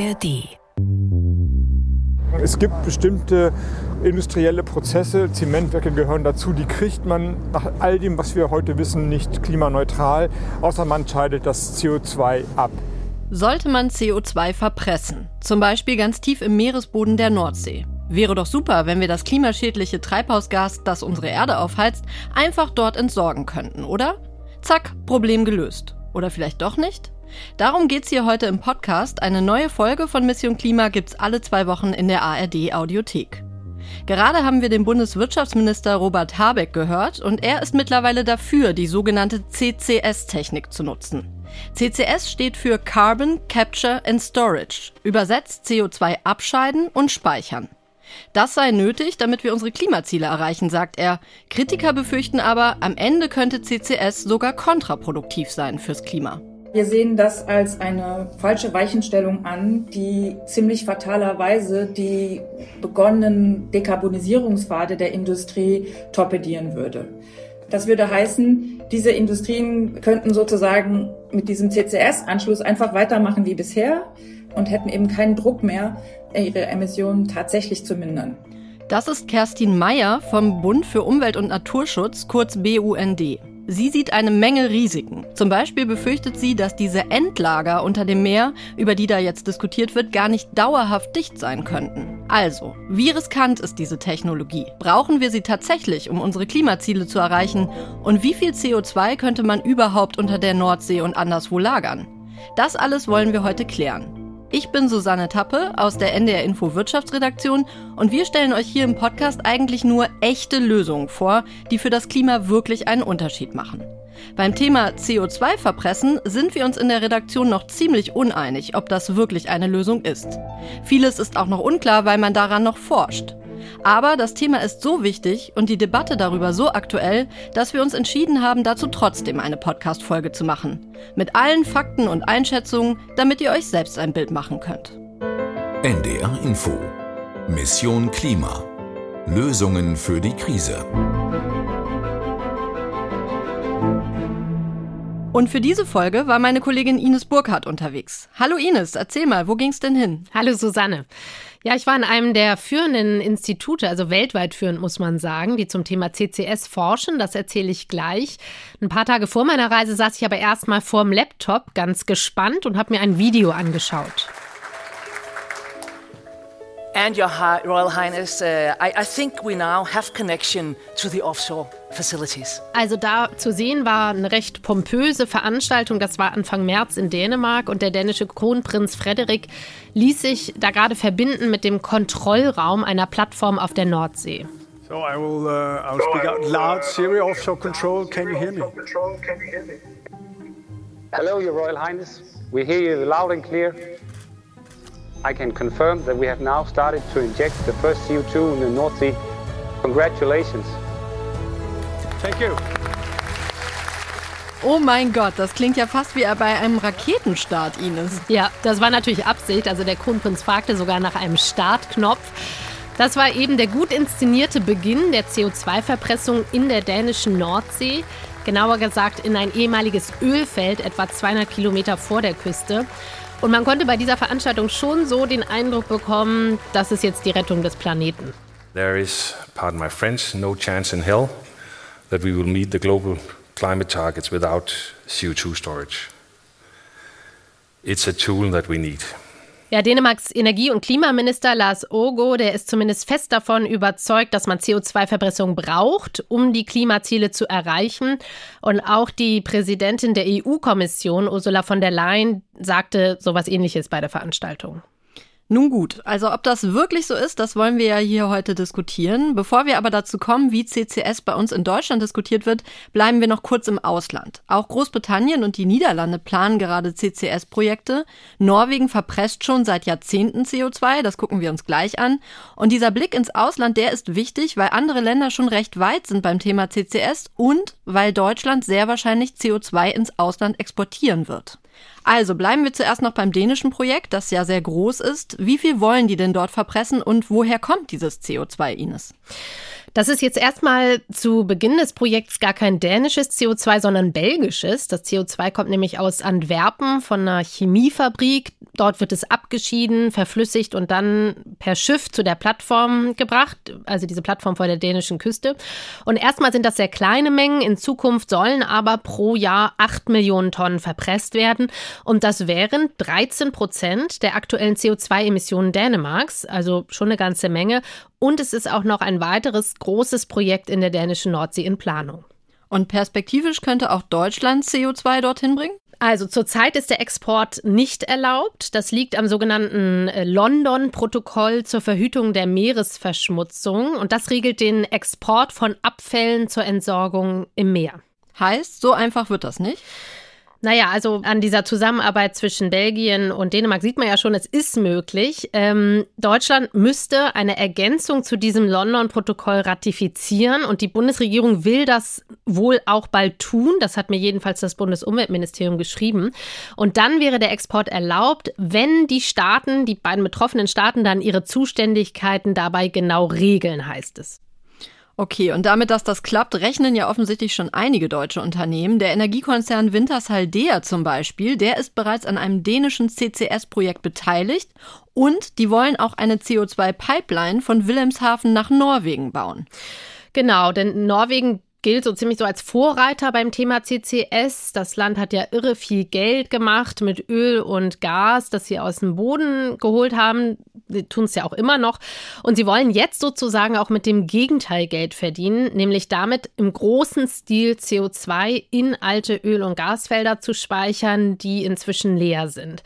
ARD. Es gibt bestimmte industrielle Prozesse, Zementwerke gehören dazu, die kriegt man nach all dem, was wir heute wissen, nicht klimaneutral, außer man scheidet das CO2 ab. Sollte man CO2 verpressen, zum Beispiel ganz tief im Meeresboden der Nordsee. Wäre doch super, wenn wir das klimaschädliche Treibhausgas, das unsere Erde aufheizt, einfach dort entsorgen könnten, oder? Zack, Problem gelöst. Oder vielleicht doch nicht? Darum geht's hier heute im Podcast. Eine neue Folge von Mission Klima gibt's alle zwei Wochen in der ARD Audiothek. Gerade haben wir den Bundeswirtschaftsminister Robert Habeck gehört und er ist mittlerweile dafür, die sogenannte CCS-Technik zu nutzen. CCS steht für Carbon Capture and Storage, übersetzt CO2 abscheiden und speichern. Das sei nötig, damit wir unsere Klimaziele erreichen, sagt er. Kritiker befürchten aber, am Ende könnte CCS sogar kontraproduktiv sein fürs Klima. Wir sehen das als eine falsche Weichenstellung an, die ziemlich fatalerweise die begonnenen Dekarbonisierungspfade der Industrie torpedieren würde. Das würde heißen, diese Industrien könnten sozusagen mit diesem CCS-Anschluss einfach weitermachen wie bisher und hätten eben keinen Druck mehr, ihre Emissionen tatsächlich zu mindern. Das ist Kerstin Meyer vom Bund für Umwelt und Naturschutz, kurz BUND. Sie sieht eine Menge Risiken. Zum Beispiel befürchtet sie, dass diese Endlager unter dem Meer, über die da jetzt diskutiert wird, gar nicht dauerhaft dicht sein könnten. Also, wie riskant ist diese Technologie? Brauchen wir sie tatsächlich, um unsere Klimaziele zu erreichen? Und wie viel CO2 könnte man überhaupt unter der Nordsee und anderswo lagern? Das alles wollen wir heute klären. Ich bin Susanne Tappe aus der NDR Info Wirtschaftsredaktion und wir stellen euch hier im Podcast eigentlich nur echte Lösungen vor, die für das Klima wirklich einen Unterschied machen. Beim Thema CO2 verpressen sind wir uns in der Redaktion noch ziemlich uneinig, ob das wirklich eine Lösung ist. Vieles ist auch noch unklar, weil man daran noch forscht. Aber das Thema ist so wichtig und die Debatte darüber so aktuell, dass wir uns entschieden haben, dazu trotzdem eine Podcast-Folge zu machen. Mit allen Fakten und Einschätzungen, damit ihr euch selbst ein Bild machen könnt. NDR Info. Mission Klima. Lösungen für die Krise. Und für diese Folge war meine Kollegin Ines Burkhardt unterwegs. Hallo Ines, erzähl mal, wo ging's denn hin? Hallo Susanne. Ja, ich war in einem der führenden Institute, also weltweit führend muss man sagen, die zum Thema CCS forschen. Das erzähle ich gleich. Ein paar Tage vor meiner Reise saß ich aber erstmal vorm Laptop, ganz gespannt und habe mir ein Video angeschaut. And Your Royal Highness, uh, I, I think we now have connection to the offshore facilities. Also da zu sehen war eine recht pompöse Veranstaltung. Das war Anfang März in Dänemark und der dänische Kronprinz Frederik ließ sich da gerade verbinden mit dem Kontrollraum einer Plattform auf der Nordsee. So I will, uh, I will speak out loud. Siri offshore control. Can you hear me? Hello, Your Royal Highness. We hear you loud and clear. I can confirm that we have now started to inject the first CO2 in the North Sea. Congratulations. Thank you. Oh mein Gott, das klingt ja fast wie bei einem Raketenstart, Ines. Ja, das war natürlich Absicht. Also der Kronprinz fragte sogar nach einem Startknopf. Das war eben der gut inszenierte Beginn der CO2-Verpressung in der dänischen Nordsee. Genauer gesagt in ein ehemaliges Ölfeld, etwa 200 Kilometer vor der Küste. Und man konnte bei dieser Veranstaltung schon so den Eindruck bekommen, das ist jetzt die Rettung des Planeten. There is, pardon my French, no chance in hell that we will meet the global climate targets without CO2 storage. It's a tool that we need. Ja, Dänemarks Energie- und Klimaminister Lars Ogo, der ist zumindest fest davon überzeugt, dass man CO2-Verpressung braucht, um die Klimaziele zu erreichen. Und auch die Präsidentin der EU-Kommission, Ursula von der Leyen, sagte sowas ähnliches bei der Veranstaltung. Nun gut, also ob das wirklich so ist, das wollen wir ja hier heute diskutieren. Bevor wir aber dazu kommen, wie CCS bei uns in Deutschland diskutiert wird, bleiben wir noch kurz im Ausland. Auch Großbritannien und die Niederlande planen gerade CCS-Projekte. Norwegen verpresst schon seit Jahrzehnten CO2, das gucken wir uns gleich an. Und dieser Blick ins Ausland, der ist wichtig, weil andere Länder schon recht weit sind beim Thema CCS und weil Deutschland sehr wahrscheinlich CO2 ins Ausland exportieren wird. Also bleiben wir zuerst noch beim dänischen Projekt, das ja sehr groß ist. Wie viel wollen die denn dort verpressen und woher kommt dieses CO2, Ines? Das ist jetzt erstmal zu Beginn des Projekts gar kein dänisches CO2, sondern belgisches. Das CO2 kommt nämlich aus Antwerpen von einer Chemiefabrik. Dort wird es abgeschieden, verflüssigt und dann per Schiff zu der Plattform gebracht, also diese Plattform vor der dänischen Küste. Und erstmal sind das sehr kleine Mengen. In Zukunft sollen aber pro Jahr 8 Millionen Tonnen verpresst werden. Und das wären 13 Prozent der aktuellen CO2-Emissionen Dänemarks, also schon eine ganze Menge. Und es ist auch noch ein weiteres großes Projekt in der dänischen Nordsee in Planung. Und perspektivisch könnte auch Deutschland CO2 dorthin bringen? Also zurzeit ist der Export nicht erlaubt. Das liegt am sogenannten äh, London-Protokoll zur Verhütung der Meeresverschmutzung und das regelt den Export von Abfällen zur Entsorgung im Meer. Heißt, so einfach wird das nicht? Naja, also an dieser Zusammenarbeit zwischen Belgien und Dänemark sieht man ja schon, es ist möglich. Ähm, Deutschland müsste eine Ergänzung zu diesem London-Protokoll ratifizieren und die Bundesregierung will das wohl auch bald tun. Das hat mir jedenfalls das Bundesumweltministerium geschrieben. Und dann wäre der Export erlaubt, wenn die Staaten, die beiden betroffenen Staaten, dann ihre Zuständigkeiten dabei genau regeln, heißt es. Okay, und damit, dass das klappt, rechnen ja offensichtlich schon einige deutsche Unternehmen. Der Energiekonzern Wintershall-Dea zum Beispiel, der ist bereits an einem dänischen CCS-Projekt beteiligt und die wollen auch eine CO2-Pipeline von Wilhelmshaven nach Norwegen bauen. Genau, denn Norwegen gilt so ziemlich so als Vorreiter beim Thema CCS. Das Land hat ja irre viel Geld gemacht mit Öl und Gas, das sie aus dem Boden geholt haben. Sie tun es ja auch immer noch. Und sie wollen jetzt sozusagen auch mit dem Gegenteil Geld verdienen, nämlich damit im großen Stil CO2 in alte Öl- und Gasfelder zu speichern, die inzwischen leer sind.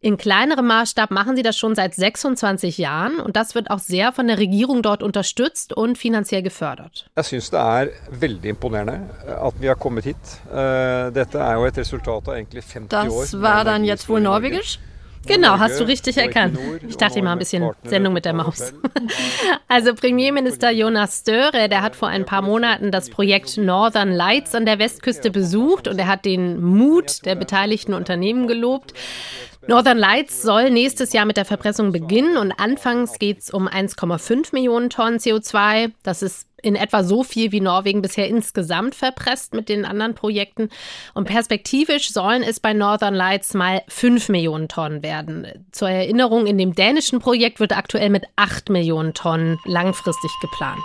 In kleinerem Maßstab machen sie das schon seit 26 Jahren und das wird auch sehr von der Regierung dort unterstützt und finanziell gefördert. Ich finde, det er veldig imponerende at vi har kommet hit. Eh, dette er jo et resultat av egentlig 50 Das war dann jetzt wohl norwegisch? Genau, hast du richtig erkannt. Ich dachte immer ein bisschen Sendung mit der Maus. Also Premierminister Jonas Störe, der hat vor ein paar Monaten das Projekt Northern Lights an der Westküste besucht und er hat den Mut der beteiligten Unternehmen gelobt. Northern Lights soll nächstes Jahr mit der Verpressung beginnen und anfangs geht es um 1,5 Millionen Tonnen CO2. Das ist in etwa so viel, wie Norwegen bisher insgesamt verpresst mit den anderen Projekten. Und perspektivisch sollen es bei Northern Lights mal 5 Millionen Tonnen werden. Zur Erinnerung, in dem dänischen Projekt wird aktuell mit 8 Millionen Tonnen langfristig geplant.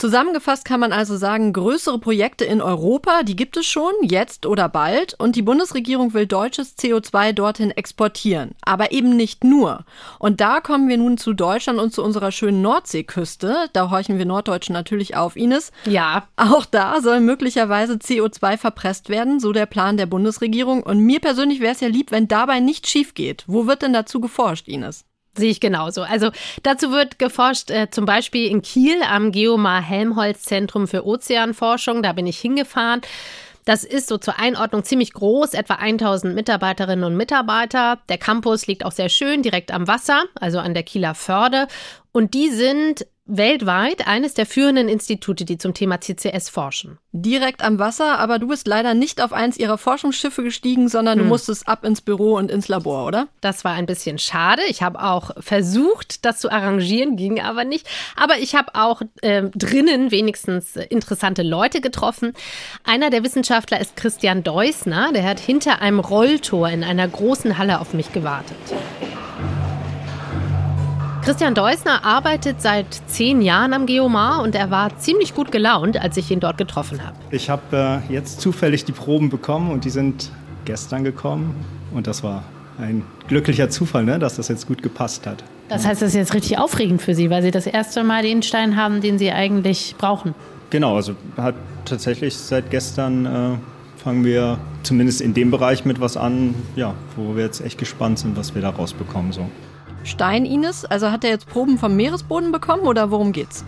Zusammengefasst kann man also sagen, größere Projekte in Europa, die gibt es schon, jetzt oder bald, und die Bundesregierung will deutsches CO2 dorthin exportieren. Aber eben nicht nur. Und da kommen wir nun zu Deutschland und zu unserer schönen Nordseeküste. Da horchen wir Norddeutschen natürlich auf, Ines. Ja. Auch da soll möglicherweise CO2 verpresst werden, so der Plan der Bundesregierung. Und mir persönlich wäre es ja lieb, wenn dabei nichts schief geht. Wo wird denn dazu geforscht, Ines? Sehe ich genauso. Also dazu wird geforscht, äh, zum Beispiel in Kiel am Geomar Helmholtz Zentrum für Ozeanforschung. Da bin ich hingefahren. Das ist so zur Einordnung ziemlich groß, etwa 1000 Mitarbeiterinnen und Mitarbeiter. Der Campus liegt auch sehr schön direkt am Wasser, also an der Kieler Förde. Und die sind weltweit eines der führenden Institute, die zum Thema CCS forschen. Direkt am Wasser, aber du bist leider nicht auf eins ihrer Forschungsschiffe gestiegen, sondern hm. du musstest ab ins Büro und ins Labor, oder? Das war ein bisschen schade. Ich habe auch versucht, das zu arrangieren, ging aber nicht. Aber ich habe auch äh, drinnen wenigstens interessante Leute getroffen. Einer der Wissenschaftler ist Christian Deusner. Der hat hinter einem Rolltor in einer großen Halle auf mich gewartet. Christian Deusner arbeitet seit zehn Jahren am Geomar und er war ziemlich gut gelaunt, als ich ihn dort getroffen habe. Ich habe äh, jetzt zufällig die Proben bekommen und die sind gestern gekommen und das war ein glücklicher Zufall, ne, dass das jetzt gut gepasst hat. Das heißt, das ist jetzt richtig aufregend für Sie, weil Sie das erste Mal den Stein haben, den Sie eigentlich brauchen. Genau, also hat tatsächlich seit gestern äh, fangen wir zumindest in dem Bereich mit was an, ja, wo wir jetzt echt gespannt sind, was wir da rausbekommen. So. Stein, Ines? Also hat er jetzt Proben vom Meeresboden bekommen oder worum geht's?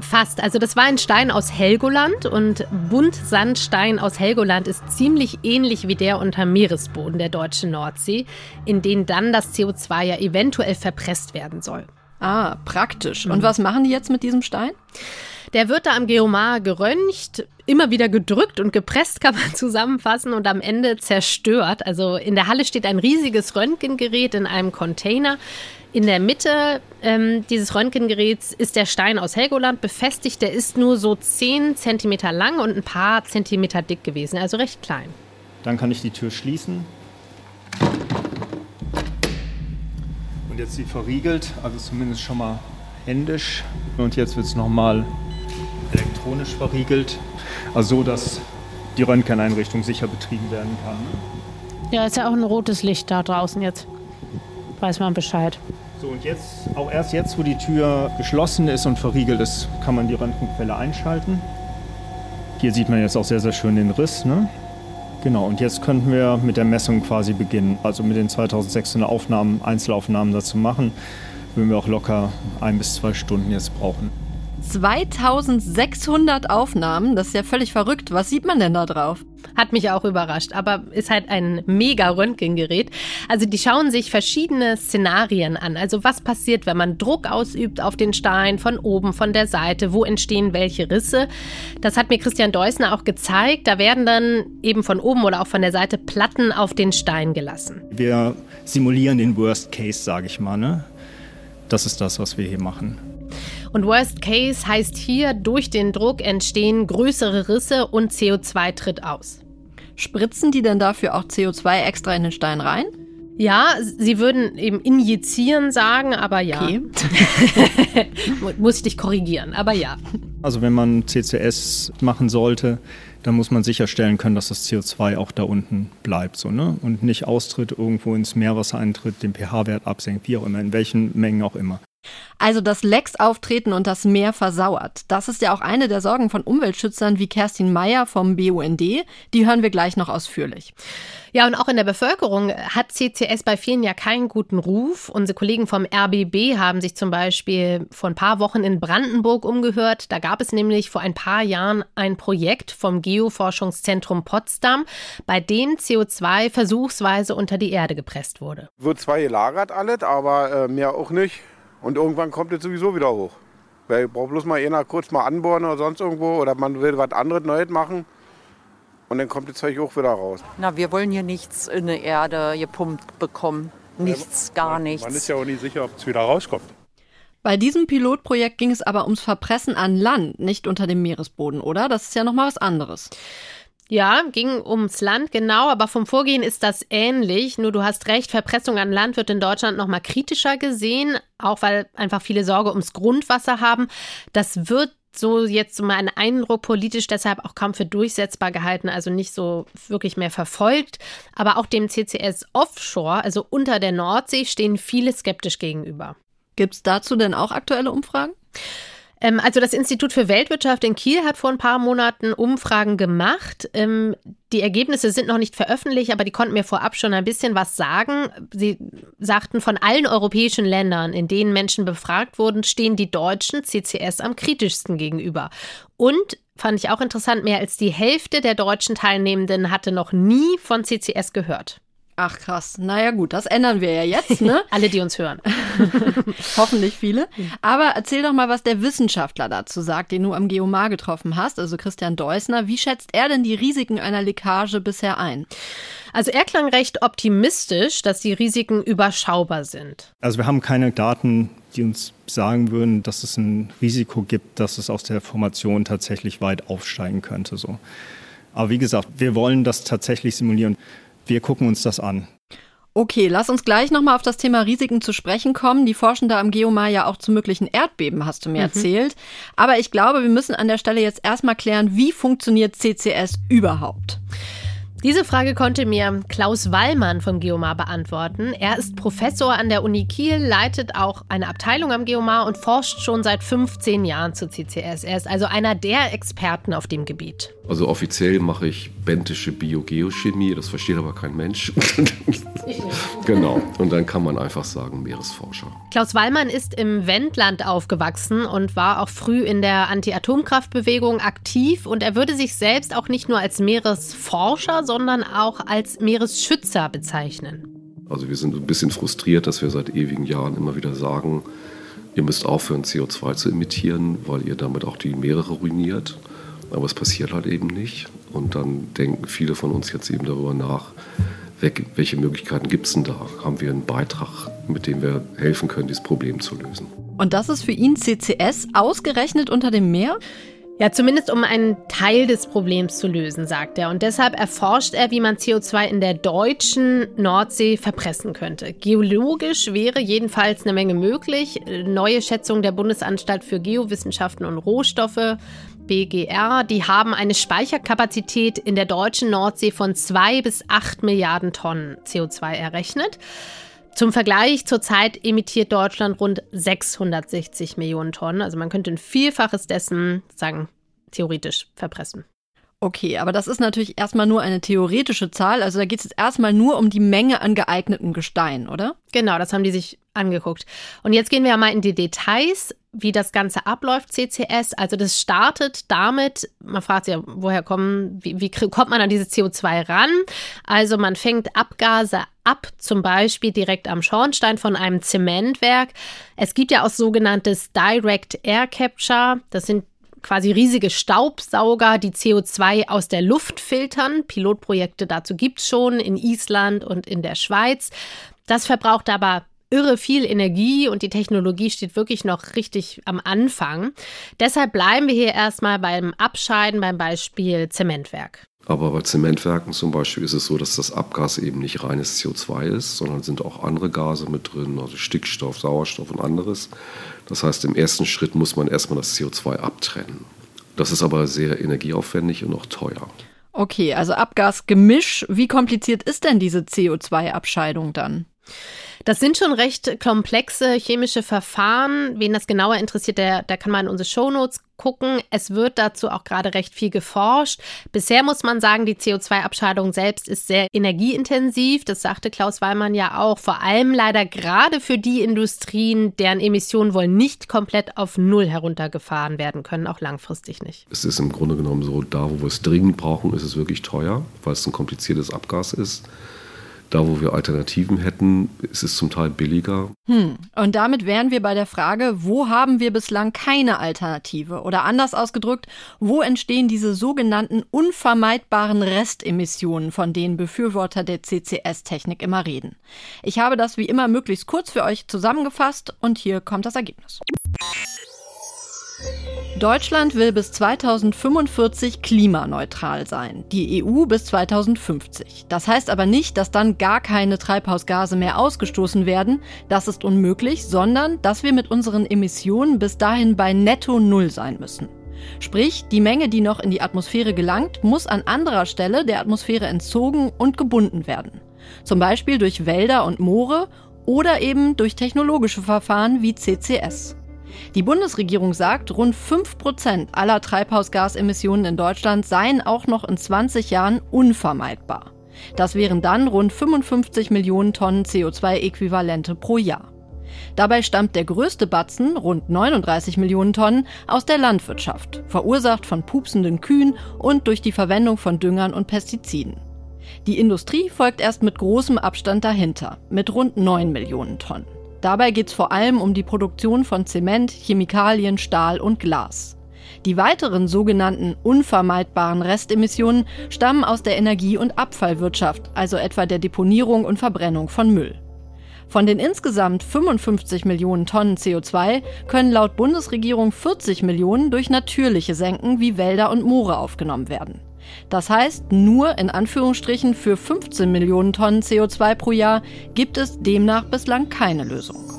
Fast. Also das war ein Stein aus Helgoland und Buntsandstein aus Helgoland ist ziemlich ähnlich wie der unter Meeresboden der deutschen Nordsee, in den dann das CO2 ja eventuell verpresst werden soll. Ah, praktisch. Und mhm. was machen die jetzt mit diesem Stein? Der wird da am Geomar geröntgt, immer wieder gedrückt und gepresst, kann man zusammenfassen, und am Ende zerstört. Also in der Halle steht ein riesiges Röntgengerät in einem Container. In der Mitte ähm, dieses Röntgengeräts ist der Stein aus Helgoland befestigt. Der ist nur so 10 cm lang und ein paar Zentimeter dick gewesen, also recht klein. Dann kann ich die Tür schließen. Und jetzt sie verriegelt, also zumindest schon mal händisch. Und jetzt wird es nochmal elektronisch verriegelt, also so, dass die Röntgeneinrichtung sicher betrieben werden kann. Ja, ist ja auch ein rotes Licht da draußen jetzt. Weiß man Bescheid. So, und jetzt, auch erst jetzt, wo die Tür geschlossen ist und verriegelt ist, kann man die Röntgenquelle einschalten. Hier sieht man jetzt auch sehr, sehr schön den Riss. Ne? Genau, und jetzt könnten wir mit der Messung quasi beginnen. Also mit den 2600 Aufnahmen, Einzelaufnahmen dazu machen, würden wir auch locker ein bis zwei Stunden jetzt brauchen. 2600 Aufnahmen, das ist ja völlig verrückt. Was sieht man denn da drauf? Hat mich auch überrascht, aber ist halt ein mega Röntgengerät. Also die schauen sich verschiedene Szenarien an. Also was passiert, wenn man Druck ausübt auf den Stein von oben, von der Seite, wo entstehen welche Risse. Das hat mir Christian Deusner auch gezeigt. Da werden dann eben von oben oder auch von der Seite Platten auf den Stein gelassen. Wir simulieren den Worst Case, sage ich mal. Ne? Das ist das, was wir hier machen. Und Worst Case heißt hier, durch den Druck entstehen größere Risse und CO2 tritt aus. Spritzen die denn dafür auch CO2 extra in den Stein rein? Ja, sie würden eben injizieren sagen, aber ja. Okay. muss ich dich korrigieren, aber ja. Also wenn man CCS machen sollte, dann muss man sicherstellen können, dass das CO2 auch da unten bleibt so, ne? und nicht austritt, irgendwo ins Meerwasser eintritt, den pH-Wert absenkt, wie auch immer, in welchen Mengen auch immer. Also dass Lecks auftreten und das Meer versauert. Das ist ja auch eine der Sorgen von Umweltschützern wie Kerstin Meyer vom BUND. Die hören wir gleich noch ausführlich. Ja, und auch in der Bevölkerung hat CCS bei vielen ja keinen guten Ruf. Unsere Kollegen vom RBB haben sich zum Beispiel vor ein paar Wochen in Brandenburg umgehört. Da gab es nämlich vor ein paar Jahren ein Projekt vom Geoforschungszentrum Potsdam, bei dem CO2 versuchsweise unter die Erde gepresst wurde. Wird zwar gelagert alles, aber äh, mehr auch nicht. Und irgendwann kommt es sowieso wieder hoch. Weil braucht bloß mal einer kurz mal anbohren oder sonst irgendwo oder man will was anderes Neues machen und dann kommt das Zeug auch wieder raus. Na, wir wollen hier nichts in die Erde gepumpt bekommen. Nichts, gar nichts. Man ist ja auch nicht sicher, ob es wieder rauskommt. Bei diesem Pilotprojekt ging es aber ums Verpressen an Land, nicht unter dem Meeresboden, oder? Das ist ja noch mal was anderes. Ja, ging ums Land, genau, aber vom Vorgehen ist das ähnlich. Nur du hast recht, Verpressung an Land wird in Deutschland noch mal kritischer gesehen, auch weil einfach viele Sorge ums Grundwasser haben. Das wird so jetzt mein Eindruck politisch deshalb auch kaum für durchsetzbar gehalten, also nicht so wirklich mehr verfolgt. Aber auch dem CCS Offshore, also unter der Nordsee, stehen viele skeptisch gegenüber. Gibt es dazu denn auch aktuelle Umfragen? Ähm, also das Institut für Weltwirtschaft in Kiel hat vor ein paar Monaten Umfragen gemacht. Ähm, die Ergebnisse sind noch nicht veröffentlicht, aber die konnten mir vorab schon ein bisschen was sagen. Sie sagten, von allen europäischen Ländern, in denen Menschen befragt wurden, stehen die Deutschen CCS am kritischsten gegenüber. Und fand ich auch interessant, mehr als die Hälfte der deutschen Teilnehmenden hatte noch nie von CCS gehört. Ach krass. Naja gut, das ändern wir ja jetzt, ne? Alle, die uns hören. Hoffentlich viele. Aber erzähl doch mal, was der Wissenschaftler dazu sagt, den du am Geomar getroffen hast, also Christian Deusner. Wie schätzt er denn die Risiken einer Leckage bisher ein? Also er klang recht optimistisch, dass die Risiken überschaubar sind. Also wir haben keine Daten, die uns sagen würden, dass es ein Risiko gibt, dass es aus der Formation tatsächlich weit aufsteigen könnte. So. Aber wie gesagt, wir wollen das tatsächlich simulieren. Wir gucken uns das an. Okay, lass uns gleich nochmal auf das Thema Risiken zu sprechen kommen. Die forschen da am Geomar ja auch zu möglichen Erdbeben, hast du mir mhm. erzählt. Aber ich glaube, wir müssen an der Stelle jetzt erstmal klären, wie funktioniert CCS überhaupt? Diese Frage konnte mir Klaus Wallmann vom Geomar beantworten. Er ist Professor an der Uni Kiel, leitet auch eine Abteilung am Geomar und forscht schon seit 15 Jahren zu CCS. Er ist also einer der Experten auf dem Gebiet. Also offiziell mache ich bentische Biogeochemie, das versteht aber kein Mensch. genau, und dann kann man einfach sagen Meeresforscher. Klaus Wallmann ist im Wendland aufgewachsen und war auch früh in der Anti-Atomkraftbewegung aktiv und er würde sich selbst auch nicht nur als Meeresforscher, sondern auch als Meeresschützer bezeichnen. Also wir sind ein bisschen frustriert, dass wir seit ewigen Jahren immer wieder sagen, ihr müsst aufhören, CO2 zu emittieren, weil ihr damit auch die Meere ruiniert. Aber es passiert halt eben nicht. Und dann denken viele von uns jetzt eben darüber nach, welche Möglichkeiten gibt es denn da? Haben wir einen Beitrag, mit dem wir helfen können, dieses Problem zu lösen? Und das ist für ihn CCS ausgerechnet unter dem Meer? Ja, zumindest um einen Teil des Problems zu lösen, sagt er. Und deshalb erforscht er, wie man CO2 in der deutschen Nordsee verpressen könnte. Geologisch wäre jedenfalls eine Menge möglich. Neue Schätzungen der Bundesanstalt für Geowissenschaften und Rohstoffe BGR, die haben eine Speicherkapazität in der deutschen Nordsee von zwei bis acht Milliarden Tonnen CO2 errechnet. Zum Vergleich, zurzeit emittiert Deutschland rund 660 Millionen Tonnen. Also man könnte ein Vielfaches dessen, sagen, theoretisch verpressen. Okay, aber das ist natürlich erstmal nur eine theoretische Zahl. Also da geht es jetzt erstmal nur um die Menge an geeigneten Gestein, oder? Genau, das haben die sich angeguckt. Und jetzt gehen wir mal in die Details, wie das Ganze abläuft, CCS. Also das startet damit, man fragt sich ja, woher kommen, wie, wie kommt man an dieses CO2 ran? Also man fängt Abgase ab, zum Beispiel direkt am Schornstein von einem Zementwerk. Es gibt ja auch sogenanntes Direct Air Capture. Das sind quasi riesige Staubsauger, die CO2 aus der Luft filtern. Pilotprojekte dazu gibt es schon in Island und in der Schweiz. Das verbraucht aber irre viel Energie und die Technologie steht wirklich noch richtig am Anfang. Deshalb bleiben wir hier erstmal beim Abscheiden beim Beispiel Zementwerk. Aber bei Zementwerken zum Beispiel ist es so, dass das Abgas eben nicht reines CO2 ist, sondern sind auch andere Gase mit drin, also Stickstoff, Sauerstoff und anderes. Das heißt, im ersten Schritt muss man erstmal das CO2 abtrennen. Das ist aber sehr energieaufwendig und auch teuer. Okay, also Abgasgemisch. Wie kompliziert ist denn diese CO2-Abscheidung dann? Das sind schon recht komplexe chemische Verfahren. Wen das genauer interessiert, der, der kann mal in unsere Shownotes gucken. Es wird dazu auch gerade recht viel geforscht. Bisher muss man sagen, die CO2-Abscheidung selbst ist sehr energieintensiv. Das sagte Klaus Weimann ja auch. Vor allem leider gerade für die Industrien, deren Emissionen wohl nicht komplett auf Null heruntergefahren werden können, auch langfristig nicht. Es ist im Grunde genommen so, da wo wir es dringend brauchen, ist es wirklich teuer, weil es ein kompliziertes Abgas ist. Da, wo wir Alternativen hätten, ist es zum Teil billiger. Hm. Und damit wären wir bei der Frage, wo haben wir bislang keine Alternative? Oder anders ausgedrückt, wo entstehen diese sogenannten unvermeidbaren Restemissionen, von denen Befürworter der CCS-Technik immer reden? Ich habe das wie immer möglichst kurz für euch zusammengefasst und hier kommt das Ergebnis. Deutschland will bis 2045 klimaneutral sein, die EU bis 2050. Das heißt aber nicht, dass dann gar keine Treibhausgase mehr ausgestoßen werden, das ist unmöglich, sondern dass wir mit unseren Emissionen bis dahin bei netto Null sein müssen. Sprich, die Menge, die noch in die Atmosphäre gelangt, muss an anderer Stelle der Atmosphäre entzogen und gebunden werden. Zum Beispiel durch Wälder und Moore oder eben durch technologische Verfahren wie CCS. Die Bundesregierung sagt, rund 5 Prozent aller Treibhausgasemissionen in Deutschland seien auch noch in 20 Jahren unvermeidbar. Das wären dann rund 55 Millionen Tonnen CO2-Äquivalente pro Jahr. Dabei stammt der größte Batzen, rund 39 Millionen Tonnen, aus der Landwirtschaft, verursacht von pupsenden Kühen und durch die Verwendung von Düngern und Pestiziden. Die Industrie folgt erst mit großem Abstand dahinter, mit rund 9 Millionen Tonnen. Dabei geht es vor allem um die Produktion von Zement, Chemikalien, Stahl und Glas. Die weiteren sogenannten unvermeidbaren Restemissionen stammen aus der Energie- und Abfallwirtschaft, also etwa der Deponierung und Verbrennung von Müll. Von den insgesamt 55 Millionen Tonnen CO2 können laut Bundesregierung 40 Millionen durch natürliche Senken wie Wälder und Moore aufgenommen werden. Das heißt, nur in Anführungsstrichen für 15 Millionen Tonnen CO2 pro Jahr gibt es demnach bislang keine Lösung.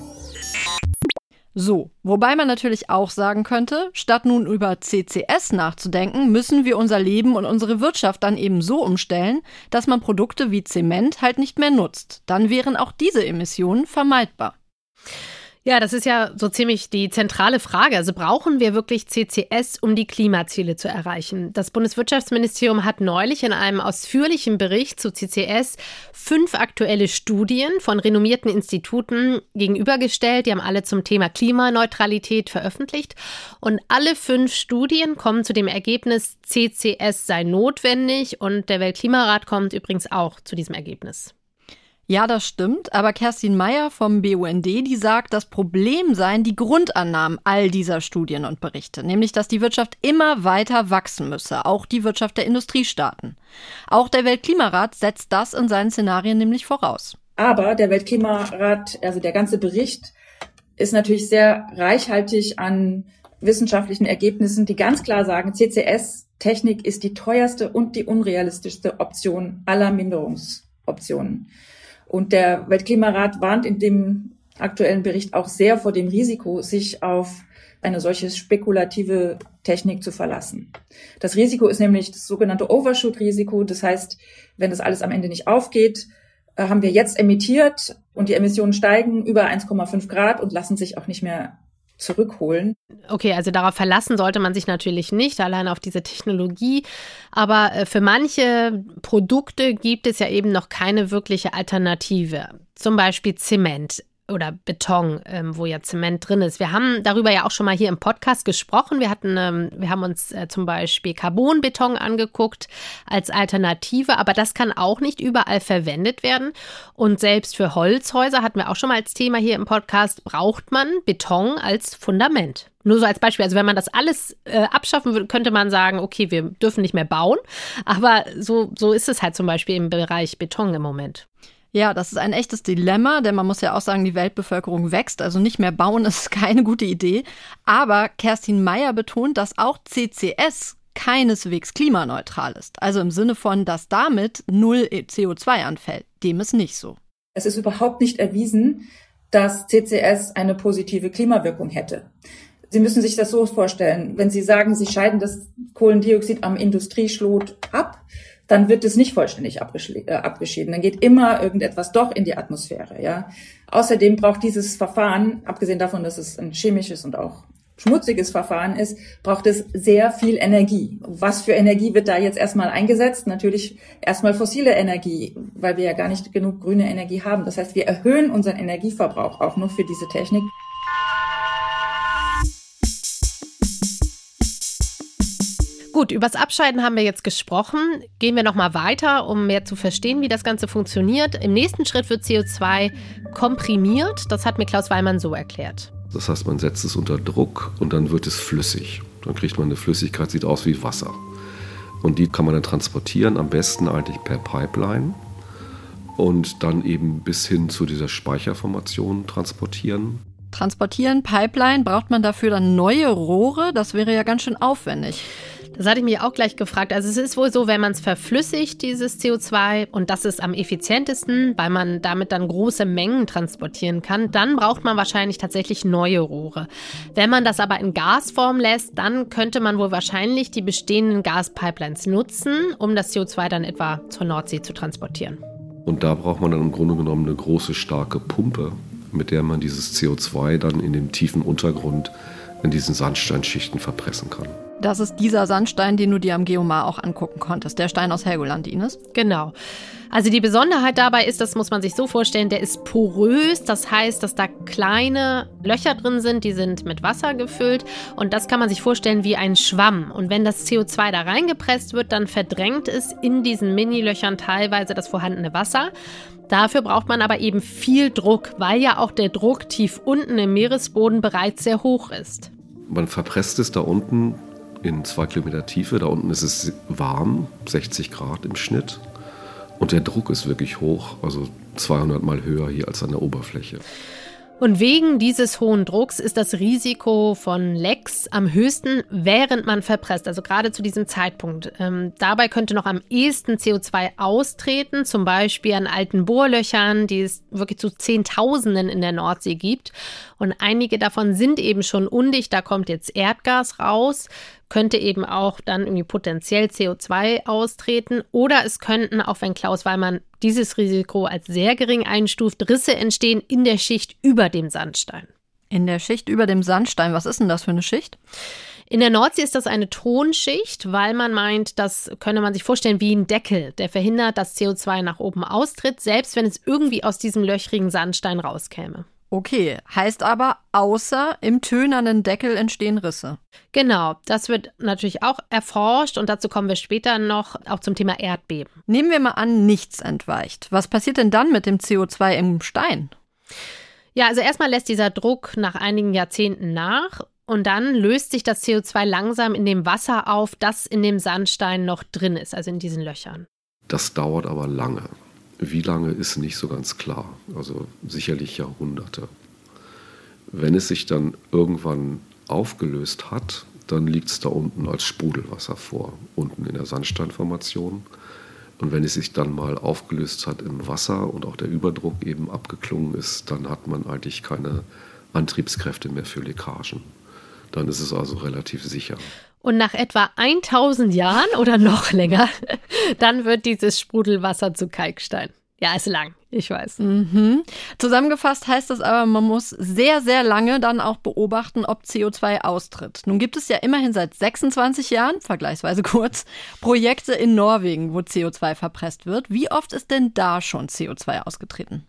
So, wobei man natürlich auch sagen könnte, statt nun über CCS nachzudenken, müssen wir unser Leben und unsere Wirtschaft dann eben so umstellen, dass man Produkte wie Zement halt nicht mehr nutzt. Dann wären auch diese Emissionen vermeidbar. Ja, das ist ja so ziemlich die zentrale Frage. Also brauchen wir wirklich CCS, um die Klimaziele zu erreichen? Das Bundeswirtschaftsministerium hat neulich in einem ausführlichen Bericht zu CCS fünf aktuelle Studien von renommierten Instituten gegenübergestellt. Die haben alle zum Thema Klimaneutralität veröffentlicht. Und alle fünf Studien kommen zu dem Ergebnis, CCS sei notwendig. Und der Weltklimarat kommt übrigens auch zu diesem Ergebnis. Ja, das stimmt, aber Kerstin Meyer vom BUND, die sagt, das Problem seien die Grundannahmen all dieser Studien und Berichte, nämlich dass die Wirtschaft immer weiter wachsen müsse, auch die Wirtschaft der Industriestaaten. Auch der Weltklimarat setzt das in seinen Szenarien nämlich voraus. Aber der Weltklimarat, also der ganze Bericht, ist natürlich sehr reichhaltig an wissenschaftlichen Ergebnissen, die ganz klar sagen, CCS-Technik ist die teuerste und die unrealistischste Option aller Minderungsoptionen. Und der Weltklimarat warnt in dem aktuellen Bericht auch sehr vor dem Risiko, sich auf eine solche spekulative Technik zu verlassen. Das Risiko ist nämlich das sogenannte Overshoot-Risiko. Das heißt, wenn das alles am Ende nicht aufgeht, äh, haben wir jetzt emittiert und die Emissionen steigen über 1,5 Grad und lassen sich auch nicht mehr zurückholen. Okay, also darauf verlassen sollte man sich natürlich nicht, allein auf diese Technologie. Aber äh, für manche Produkte gibt es ja eben noch keine wirkliche Alternative. Zum Beispiel Zement oder Beton, ähm, wo ja Zement drin ist. Wir haben darüber ja auch schon mal hier im Podcast gesprochen. Wir hatten, ähm, wir haben uns äh, zum Beispiel Carbonbeton angeguckt als Alternative, aber das kann auch nicht überall verwendet werden. Und selbst für Holzhäuser hatten wir auch schon mal als Thema hier im Podcast, braucht man Beton als Fundament. Nur so als Beispiel, also wenn man das alles äh, abschaffen würde, könnte man sagen, okay, wir dürfen nicht mehr bauen. Aber so, so ist es halt zum Beispiel im Bereich Beton im Moment. Ja, das ist ein echtes Dilemma, denn man muss ja auch sagen, die Weltbevölkerung wächst, also nicht mehr bauen ist keine gute Idee. Aber Kerstin Meyer betont, dass auch CCS keineswegs klimaneutral ist. Also im Sinne von, dass damit null CO2 anfällt. Dem ist nicht so. Es ist überhaupt nicht erwiesen, dass CCS eine positive Klimawirkung hätte. Sie müssen sich das so vorstellen. Wenn Sie sagen, Sie scheiden das Kohlendioxid am Industrieschlot ab, dann wird es nicht vollständig äh, abgeschieden. Dann geht immer irgendetwas doch in die Atmosphäre. Ja. Außerdem braucht dieses Verfahren, abgesehen davon, dass es ein chemisches und auch schmutziges Verfahren ist, braucht es sehr viel Energie. Was für Energie wird da jetzt erstmal eingesetzt? Natürlich erstmal fossile Energie, weil wir ja gar nicht genug grüne Energie haben. Das heißt, wir erhöhen unseren Energieverbrauch auch nur für diese Technik. Gut, übers Abscheiden haben wir jetzt gesprochen. Gehen wir nochmal weiter, um mehr zu verstehen, wie das Ganze funktioniert. Im nächsten Schritt wird CO2 komprimiert. Das hat mir Klaus Weimann so erklärt. Das heißt, man setzt es unter Druck und dann wird es flüssig. Dann kriegt man eine Flüssigkeit, sieht aus wie Wasser. Und die kann man dann transportieren, am besten eigentlich per Pipeline und dann eben bis hin zu dieser Speicherformation transportieren. Transportieren, Pipeline, braucht man dafür dann neue Rohre? Das wäre ja ganz schön aufwendig. Das hatte ich mich auch gleich gefragt. Also es ist wohl so, wenn man es verflüssigt, dieses CO2, und das ist am effizientesten, weil man damit dann große Mengen transportieren kann, dann braucht man wahrscheinlich tatsächlich neue Rohre. Wenn man das aber in Gasform lässt, dann könnte man wohl wahrscheinlich die bestehenden Gaspipelines nutzen, um das CO2 dann etwa zur Nordsee zu transportieren. Und da braucht man dann im Grunde genommen eine große, starke Pumpe, mit der man dieses CO2 dann in dem tiefen Untergrund in diesen Sandsteinschichten verpressen kann. Das ist dieser Sandstein, den du dir am Geomar auch angucken konntest. Der Stein aus Helgoland, Ines. Genau. Also die Besonderheit dabei ist, das muss man sich so vorstellen, der ist porös. Das heißt, dass da kleine Löcher drin sind, die sind mit Wasser gefüllt. Und das kann man sich vorstellen wie ein Schwamm. Und wenn das CO2 da reingepresst wird, dann verdrängt es in diesen Mini-Löchern teilweise das vorhandene Wasser. Dafür braucht man aber eben viel Druck, weil ja auch der Druck tief unten im Meeresboden bereits sehr hoch ist. Man verpresst es da unten in zwei Kilometer Tiefe. Da unten ist es warm, 60 Grad im Schnitt. Und der Druck ist wirklich hoch, also 200 Mal höher hier als an der Oberfläche. Und wegen dieses hohen Drucks ist das Risiko von Lecks am höchsten, während man verpresst, also gerade zu diesem Zeitpunkt. Ähm, dabei könnte noch am ehesten CO2 austreten, zum Beispiel an alten Bohrlöchern, die es wirklich zu Zehntausenden in der Nordsee gibt. Und einige davon sind eben schon undicht, da kommt jetzt Erdgas raus könnte eben auch dann irgendwie potenziell CO2 austreten oder es könnten, auch wenn Klaus Weimann dieses Risiko als sehr gering einstuft, Risse entstehen in der Schicht über dem Sandstein. In der Schicht über dem Sandstein, was ist denn das für eine Schicht? In der Nordsee ist das eine Tonschicht, weil man meint, das könne man sich vorstellen wie ein Deckel, der verhindert, dass CO2 nach oben austritt, selbst wenn es irgendwie aus diesem löchrigen Sandstein rauskäme. Okay, heißt aber, außer im tönernen Deckel entstehen Risse. Genau, das wird natürlich auch erforscht und dazu kommen wir später noch, auch zum Thema Erdbeben. Nehmen wir mal an, nichts entweicht. Was passiert denn dann mit dem CO2 im Stein? Ja, also erstmal lässt dieser Druck nach einigen Jahrzehnten nach und dann löst sich das CO2 langsam in dem Wasser auf, das in dem Sandstein noch drin ist, also in diesen Löchern. Das dauert aber lange. Wie lange ist nicht so ganz klar, also sicherlich Jahrhunderte. Wenn es sich dann irgendwann aufgelöst hat, dann liegt es da unten als Sprudelwasser vor, unten in der Sandsteinformation. Und wenn es sich dann mal aufgelöst hat im Wasser und auch der Überdruck eben abgeklungen ist, dann hat man eigentlich keine Antriebskräfte mehr für Leckagen. Dann ist es also relativ sicher. Und nach etwa 1000 Jahren oder noch länger, dann wird dieses Sprudelwasser zu Kalkstein. Ja, ist lang, ich weiß. Mhm. Zusammengefasst heißt das aber, man muss sehr, sehr lange dann auch beobachten, ob CO2 austritt. Nun gibt es ja immerhin seit 26 Jahren, vergleichsweise kurz, Projekte in Norwegen, wo CO2 verpresst wird. Wie oft ist denn da schon CO2 ausgetreten?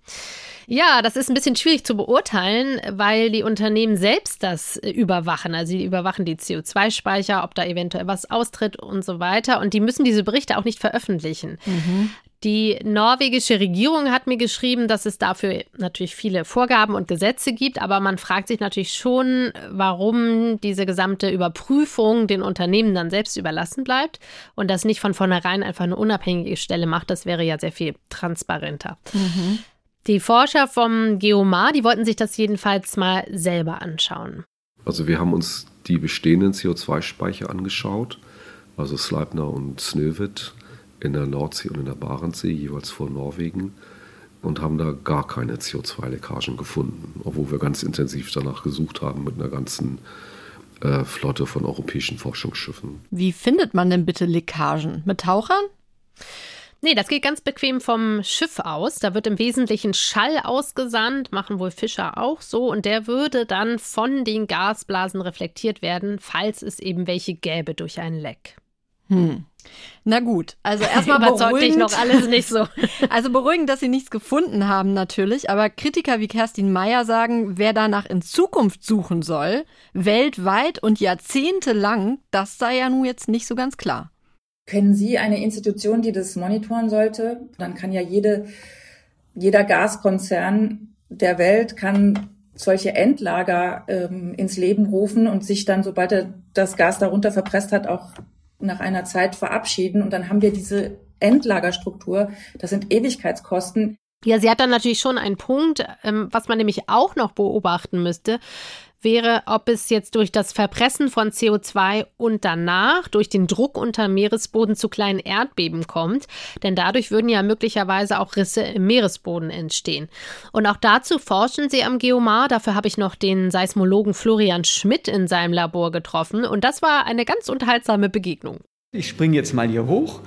Ja, das ist ein bisschen schwierig zu beurteilen, weil die Unternehmen selbst das äh, überwachen. Also die überwachen die CO2-Speicher, ob da eventuell was austritt und so weiter. Und die müssen diese Berichte auch nicht veröffentlichen. Mhm. Die norwegische Regierung hat mir geschrieben, dass es dafür natürlich viele Vorgaben und Gesetze gibt, aber man fragt sich natürlich schon, warum diese gesamte Überprüfung den Unternehmen dann selbst überlassen bleibt und das nicht von vornherein einfach eine unabhängige Stelle macht. Das wäre ja sehr viel transparenter. Mhm. Die Forscher vom Geomar, die wollten sich das jedenfalls mal selber anschauen. Also wir haben uns die bestehenden CO2-Speicher angeschaut, also Sleipner und Snøhvit in der Nordsee und in der Barentssee, jeweils vor Norwegen, und haben da gar keine CO2-Leckagen gefunden, obwohl wir ganz intensiv danach gesucht haben mit einer ganzen äh, Flotte von europäischen Forschungsschiffen. Wie findet man denn bitte Leckagen? Mit Tauchern? Nee, das geht ganz bequem vom Schiff aus. Da wird im Wesentlichen Schall ausgesandt, machen wohl Fischer auch so. Und der würde dann von den Gasblasen reflektiert werden, falls es eben welche gäbe durch ein Leck. Hm. Na gut, also erstmal überzeugt dich noch alles nicht so. also beruhigend, dass sie nichts gefunden haben natürlich, aber Kritiker wie Kerstin Meyer sagen, wer danach in Zukunft suchen soll, weltweit und jahrzehntelang, das sei ja nun jetzt nicht so ganz klar. Kennen Sie eine Institution, die das monitoren sollte? Dann kann ja jede, jeder Gaskonzern der Welt kann solche Endlager ähm, ins Leben rufen und sich dann, sobald er das Gas darunter verpresst hat, auch nach einer Zeit verabschieden. Und dann haben wir diese Endlagerstruktur. Das sind Ewigkeitskosten. Ja, sie hat dann natürlich schon einen Punkt, ähm, was man nämlich auch noch beobachten müsste wäre, ob es jetzt durch das Verpressen von CO2 und danach durch den Druck unter Meeresboden zu kleinen Erdbeben kommt. Denn dadurch würden ja möglicherweise auch Risse im Meeresboden entstehen. Und auch dazu forschen sie am Geomar. Dafür habe ich noch den Seismologen Florian Schmidt in seinem Labor getroffen. Und das war eine ganz unterhaltsame Begegnung. Ich springe jetzt mal hier hoch.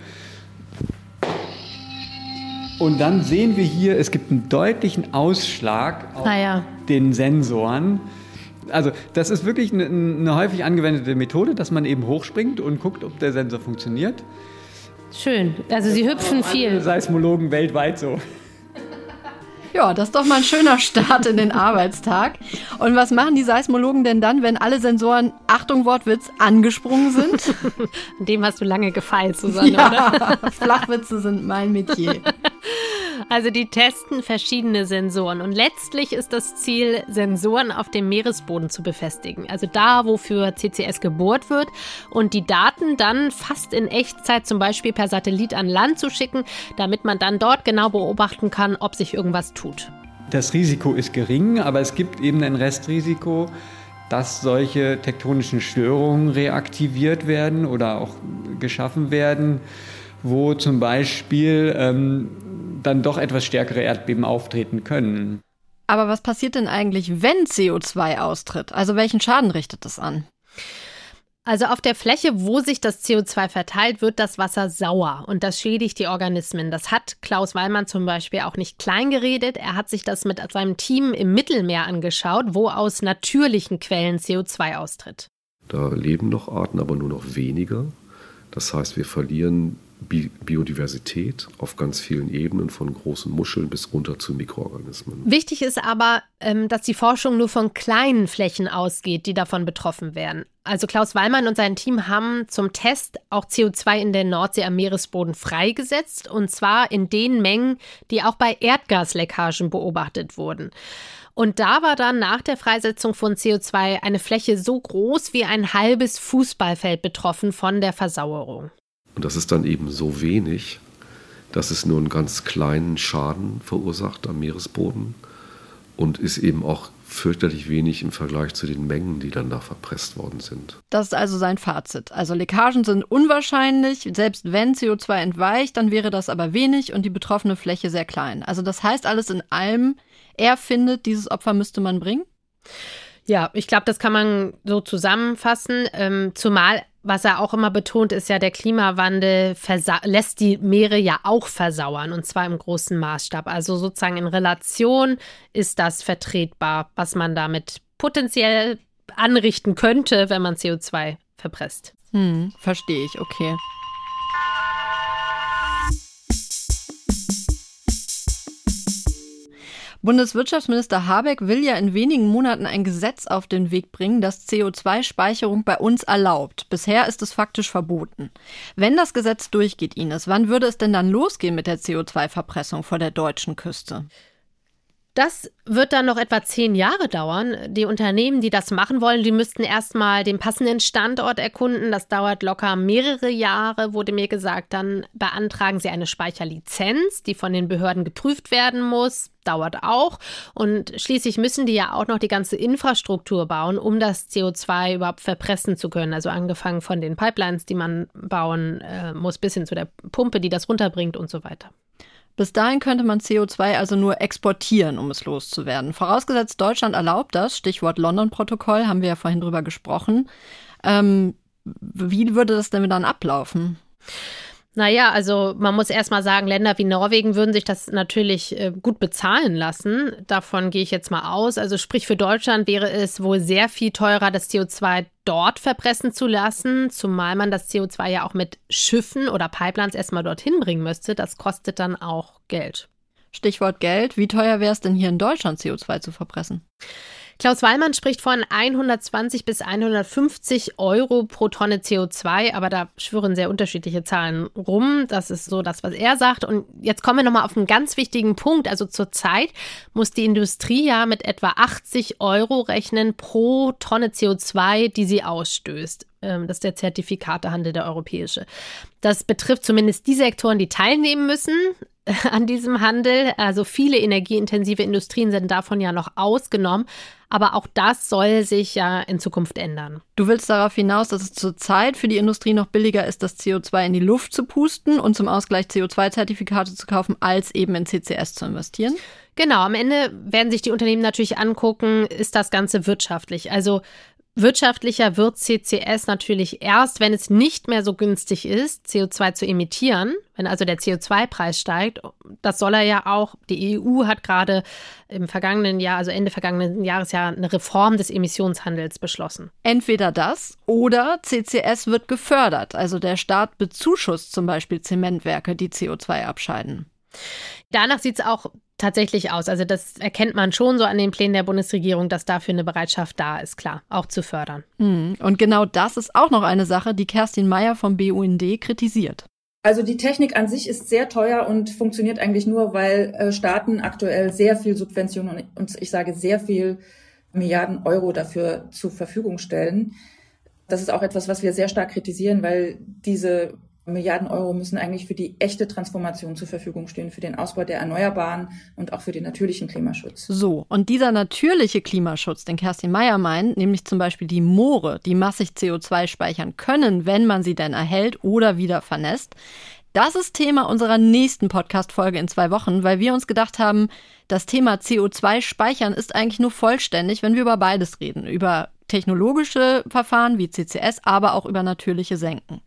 Und dann sehen wir hier, es gibt einen deutlichen Ausschlag auf ah ja. den Sensoren. Also das ist wirklich eine, eine, häufig angewendete Methode, dass man eben hochspringt und guckt, ob der Sensor funktioniert. Schön. Also Sie hüpfen viel. Seismologen weltweit so. Ja, das ist doch mal ein schöner Start in den Arbeitstag. Und was machen die Seismologen denn dann, wenn alle Sensoren, Achtung Wortwitz, angesprungen sind? Dem hast du lange gefeilt, Susanne, ja, oder? Flachwitze sind mein Metier. Also die testen verschiedene Sensoren und letztlich ist das Ziel, Sensoren auf dem Meeresboden zu befestigen. Also da, wofür CCS gebohrt wird und die Daten dann fast in Echtzeit zum Beispiel per Satellit an Land zu schicken, damit man dann dort genau beobachten kann, ob sich irgendwas tut. Das Risiko ist gering, aber es gibt eben ein Restrisiko, dass solche tektonischen Störungen reaktiviert werden oder auch geschaffen werden, wo zum Beispiel ähm, dann doch etwas stärkere Erdbeben auftreten können. Aber was passiert denn eigentlich, wenn CO2 austritt? Also welchen Schaden richtet es an? Also auf der Fläche, wo sich das CO2 verteilt, wird das Wasser sauer und das schädigt die Organismen. Das hat Klaus Wallmann zum Beispiel auch nicht klein geredet. Er hat sich das mit seinem Team im Mittelmeer angeschaut, wo aus natürlichen Quellen CO2 austritt. Da leben noch Arten, aber nur noch weniger. Das heißt, wir verlieren Biodiversität auf ganz vielen Ebenen, von großen Muscheln bis runter zu Mikroorganismen. Wichtig ist aber, ähm, dass die Forschung nur von kleinen Flächen ausgeht, die davon betroffen werden. Also Klaus Wallmann und sein Team haben zum Test auch CO2 in der Nordsee am Meeresboden freigesetzt, und zwar in den Mengen, die auch bei Erdgasleckagen beobachtet wurden. Und da war dann nach der Freisetzung von CO2 eine Fläche so groß wie ein halbes Fußballfeld betroffen von der Versauerung. Und das ist dann eben so wenig, dass es nur einen ganz kleinen Schaden verursacht am Meeresboden und ist eben auch fürchterlich wenig im Vergleich zu den Mengen, die dann da verpresst worden sind. Das ist also sein Fazit. Also Leckagen sind unwahrscheinlich, selbst wenn CO2 entweicht, dann wäre das aber wenig und die betroffene Fläche sehr klein. Also das heißt alles in allem, er findet, dieses Opfer müsste man bringen? Ja, ich glaube, das kann man so zusammenfassen. Ähm, zumal was er auch immer betont, ist ja, der Klimawandel lässt die Meere ja auch versauern und zwar im großen Maßstab. Also sozusagen in Relation ist das vertretbar, was man damit potenziell anrichten könnte, wenn man CO2 verpresst. Hm, verstehe ich, okay. Bundeswirtschaftsminister Habeck will ja in wenigen Monaten ein Gesetz auf den Weg bringen, das CO2-Speicherung bei uns erlaubt. Bisher ist es faktisch verboten. Wenn das Gesetz durchgeht, Ines, wann würde es denn dann losgehen mit der CO2-Verpressung vor der deutschen Küste? Das wird dann noch etwa zehn Jahre dauern. Die Unternehmen, die das machen wollen, die müssten erstmal den passenden Standort erkunden. Das dauert locker mehrere Jahre, wurde mir gesagt. Dann beantragen sie eine Speicherlizenz, die von den Behörden geprüft werden muss. Dauert auch. Und schließlich müssen die ja auch noch die ganze Infrastruktur bauen, um das CO2 überhaupt verpressen zu können. Also angefangen von den Pipelines, die man bauen äh, muss, bis hin zu der Pumpe, die das runterbringt und so weiter. Bis dahin könnte man CO2 also nur exportieren, um es loszuwerden. Vorausgesetzt, Deutschland erlaubt das, Stichwort London-Protokoll, haben wir ja vorhin drüber gesprochen. Ähm, wie würde das denn dann ablaufen? Naja, also man muss erstmal sagen, Länder wie Norwegen würden sich das natürlich äh, gut bezahlen lassen. Davon gehe ich jetzt mal aus. Also sprich, für Deutschland wäre es wohl sehr viel teurer, das CO2 dort verpressen zu lassen, zumal man das CO2 ja auch mit Schiffen oder Pipelines erstmal dorthin bringen müsste. Das kostet dann auch Geld. Stichwort Geld. Wie teuer wäre es denn hier in Deutschland, CO2 zu verpressen? Klaus Wallmann spricht von 120 bis 150 Euro pro Tonne CO2, aber da schwören sehr unterschiedliche Zahlen rum. Das ist so das, was er sagt. Und jetzt kommen wir nochmal auf einen ganz wichtigen Punkt. Also zurzeit muss die Industrie ja mit etwa 80 Euro rechnen pro Tonne CO2, die sie ausstößt. Ähm, das ist der Zertifikatehandel, der europäische. Das betrifft zumindest die Sektoren, die teilnehmen müssen an diesem Handel. Also viele energieintensive Industrien sind davon ja noch ausgenommen. Aber auch das soll sich ja in Zukunft ändern. Du willst darauf hinaus, dass es zurzeit für die Industrie noch billiger ist, das CO2 in die Luft zu pusten und zum Ausgleich CO2-Zertifikate zu kaufen, als eben in CCS zu investieren? Genau, am Ende werden sich die Unternehmen natürlich angucken, ist das Ganze wirtschaftlich? Also Wirtschaftlicher wird CCS natürlich erst, wenn es nicht mehr so günstig ist, CO2 zu emittieren, wenn also der CO2-Preis steigt. Das soll er ja auch. Die EU hat gerade im vergangenen Jahr, also Ende vergangenen Jahresjahr, eine Reform des Emissionshandels beschlossen. Entweder das oder CCS wird gefördert. Also der Staat bezuschusst zum Beispiel Zementwerke, die CO2 abscheiden. Danach sieht es auch tatsächlich aus. Also das erkennt man schon so an den Plänen der Bundesregierung, dass dafür eine Bereitschaft da ist, klar, auch zu fördern. Mhm. Und genau das ist auch noch eine Sache, die Kerstin Meyer vom BUND kritisiert. Also die Technik an sich ist sehr teuer und funktioniert eigentlich nur, weil äh, Staaten aktuell sehr viel Subventionen und ich sage sehr viel Milliarden Euro dafür zur Verfügung stellen. Das ist auch etwas, was wir sehr stark kritisieren, weil diese Milliarden Euro müssen eigentlich für die echte Transformation zur Verfügung stehen, für den Ausbau der Erneuerbaren und auch für den natürlichen Klimaschutz. So, und dieser natürliche Klimaschutz, den Kerstin Meyer meint, nämlich zum Beispiel die Moore, die massig CO2 speichern können, wenn man sie denn erhält oder wieder vernässt, das ist Thema unserer nächsten Podcast-Folge in zwei Wochen, weil wir uns gedacht haben, das Thema CO2 speichern ist eigentlich nur vollständig, wenn wir über beides reden. Über technologische Verfahren wie CCS, aber auch über natürliche Senken.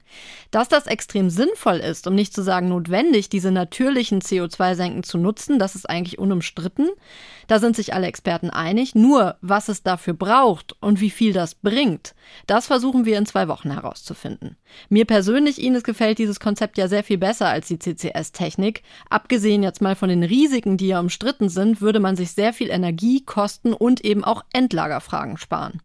Dass das extrem sinnvoll ist, um nicht zu sagen notwendig, diese natürlichen CO2-Senken zu nutzen, das ist eigentlich unumstritten. Da sind sich alle Experten einig. Nur, was es dafür braucht und wie viel das bringt, das versuchen wir in zwei Wochen herauszufinden. Mir persönlich, Ines, gefällt dieses Konzept ja sehr viel besser als die CCS-Technik. Abgesehen jetzt mal von den Risiken, die ja umstritten sind, würde man sich sehr viel Energie, Kosten und eben auch Endlagerfragen sparen.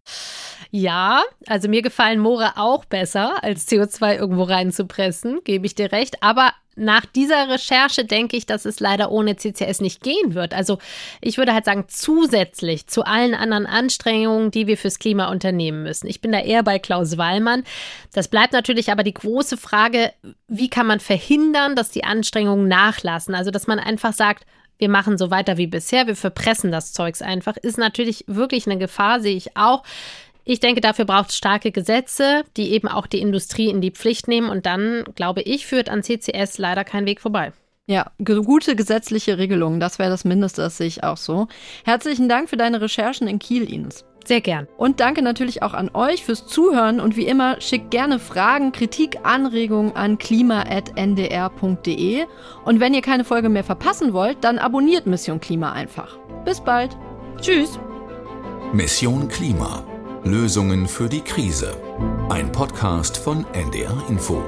Ja, also mir gefallen Moore auch besser, als CO2 irgendwo reinzupressen, gebe ich dir recht. Aber nach dieser Recherche denke ich, dass es leider ohne CCS nicht gehen wird. Also ich würde halt sagen, zusätzlich zu allen anderen Anstrengungen, die wir fürs Klima unternehmen müssen. Ich bin da eher bei Klaus Wallmann. Das bleibt natürlich aber die große Frage, wie kann man verhindern, dass die Anstrengungen nachlassen? Also dass man einfach sagt, wir machen so weiter wie bisher, wir verpressen das Zeugs einfach, ist natürlich wirklich eine Gefahr, sehe ich auch. Ich denke, dafür braucht es starke Gesetze, die eben auch die Industrie in die Pflicht nehmen. Und dann, glaube ich, führt an CCS leider kein Weg vorbei. Ja, gute gesetzliche Regelungen, das wäre das Mindeste, das sehe ich auch so. Herzlichen Dank für deine Recherchen in Kiel, Ines. Sehr gern. Und danke natürlich auch an euch fürs Zuhören und wie immer schickt gerne Fragen, Kritik, Anregungen an klima.ndr.de. Und wenn ihr keine Folge mehr verpassen wollt, dann abonniert Mission Klima einfach. Bis bald. Tschüss. Mission Klima Lösungen für die Krise. Ein Podcast von NDR Info.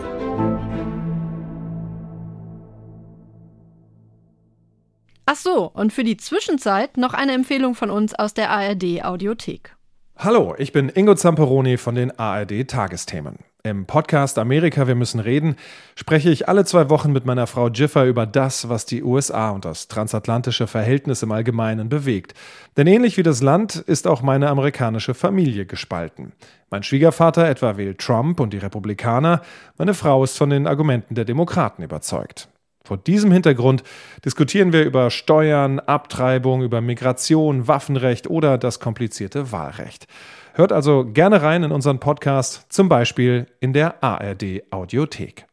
Ach so, und für die Zwischenzeit noch eine Empfehlung von uns aus der ARD Audiothek. Hallo, ich bin Ingo Zamperoni von den ARD Tagesthemen. Im Podcast Amerika, wir müssen reden, spreche ich alle zwei Wochen mit meiner Frau Jiffer über das, was die USA und das transatlantische Verhältnis im Allgemeinen bewegt. Denn ähnlich wie das Land ist auch meine amerikanische Familie gespalten. Mein Schwiegervater etwa wählt Trump und die Republikaner, meine Frau ist von den Argumenten der Demokraten überzeugt. Vor diesem Hintergrund diskutieren wir über Steuern, Abtreibung, über Migration, Waffenrecht oder das komplizierte Wahlrecht. Hört also gerne rein in unseren Podcast, zum Beispiel in der ARD Audiothek.